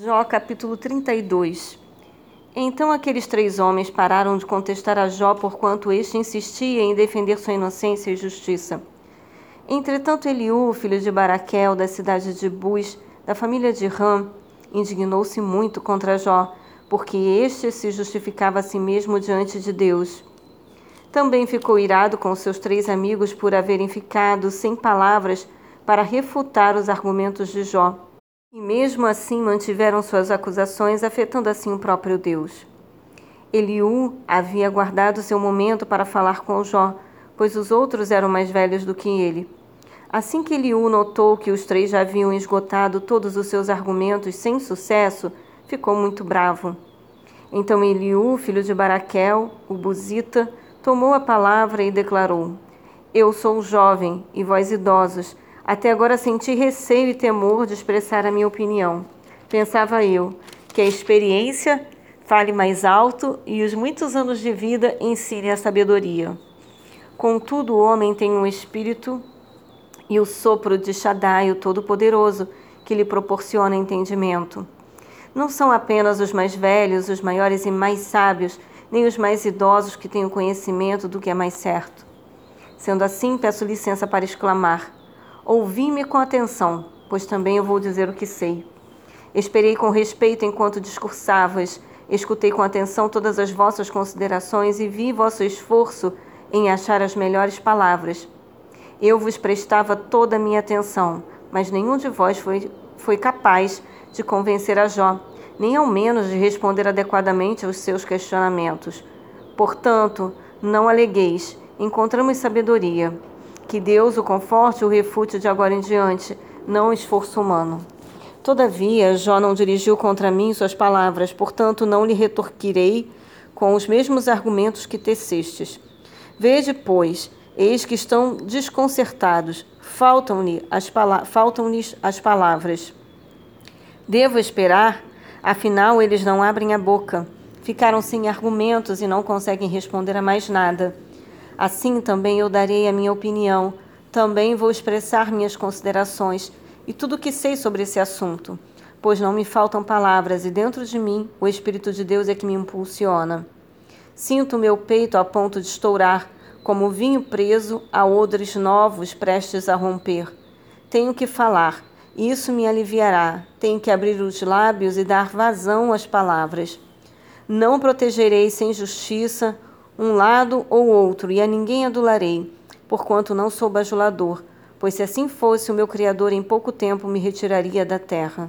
Jó capítulo 32 Então aqueles três homens pararam de contestar a Jó porquanto este insistia em defender sua inocência e justiça. Entretanto Eliú, filho de Baraquel, da cidade de Bus, da família de Ram, indignou-se muito contra Jó, porque este se justificava a si mesmo diante de Deus. Também ficou irado com seus três amigos por haverem ficado sem palavras para refutar os argumentos de Jó. E mesmo assim mantiveram suas acusações, afetando assim o próprio Deus. Eliú havia guardado seu momento para falar com Jó, pois os outros eram mais velhos do que ele. Assim que Eliú notou que os três já haviam esgotado todos os seus argumentos sem sucesso, ficou muito bravo. Então Eliú, filho de Baraquel, o Buzita, tomou a palavra e declarou: Eu sou jovem e vós idosos até agora senti receio e temor de expressar a minha opinião. Pensava eu que a experiência fale mais alto e os muitos anos de vida ensinem a sabedoria. Contudo, o homem tem um espírito e o sopro de Shaddai, o Todo-Poderoso, que lhe proporciona entendimento. Não são apenas os mais velhos, os maiores e mais sábios, nem os mais idosos que têm o conhecimento do que é mais certo. Sendo assim, peço licença para exclamar: Ouvi-me com atenção, pois também eu vou dizer o que sei. Esperei com respeito enquanto discursavas, escutei com atenção todas as vossas considerações e vi vosso esforço em achar as melhores palavras. Eu vos prestava toda a minha atenção, mas nenhum de vós foi, foi capaz de convencer a Jó, nem ao menos de responder adequadamente aos seus questionamentos. Portanto, não alegueis, encontramos sabedoria. Que Deus o conforte o refute de agora em diante, não esforço humano. Todavia, Jó não dirigiu contra mim suas palavras, portanto não lhe retorquirei com os mesmos argumentos que tecestes. Vede, pois, eis que estão desconcertados, faltam-lhes as, pala faltam as palavras. Devo esperar? Afinal, eles não abrem a boca. Ficaram sem argumentos e não conseguem responder a mais nada. Assim também eu darei a minha opinião, também vou expressar minhas considerações e tudo o que sei sobre esse assunto, pois não me faltam palavras e dentro de mim o Espírito de Deus é que me impulsiona. Sinto meu peito a ponto de estourar, como vinho preso a odres novos prestes a romper. Tenho que falar, e isso me aliviará. Tenho que abrir os lábios e dar vazão às palavras. Não protegerei sem justiça um lado ou outro, e a ninguém adularei, porquanto não sou bajulador, pois se assim fosse, o meu Criador em pouco tempo me retiraria da terra.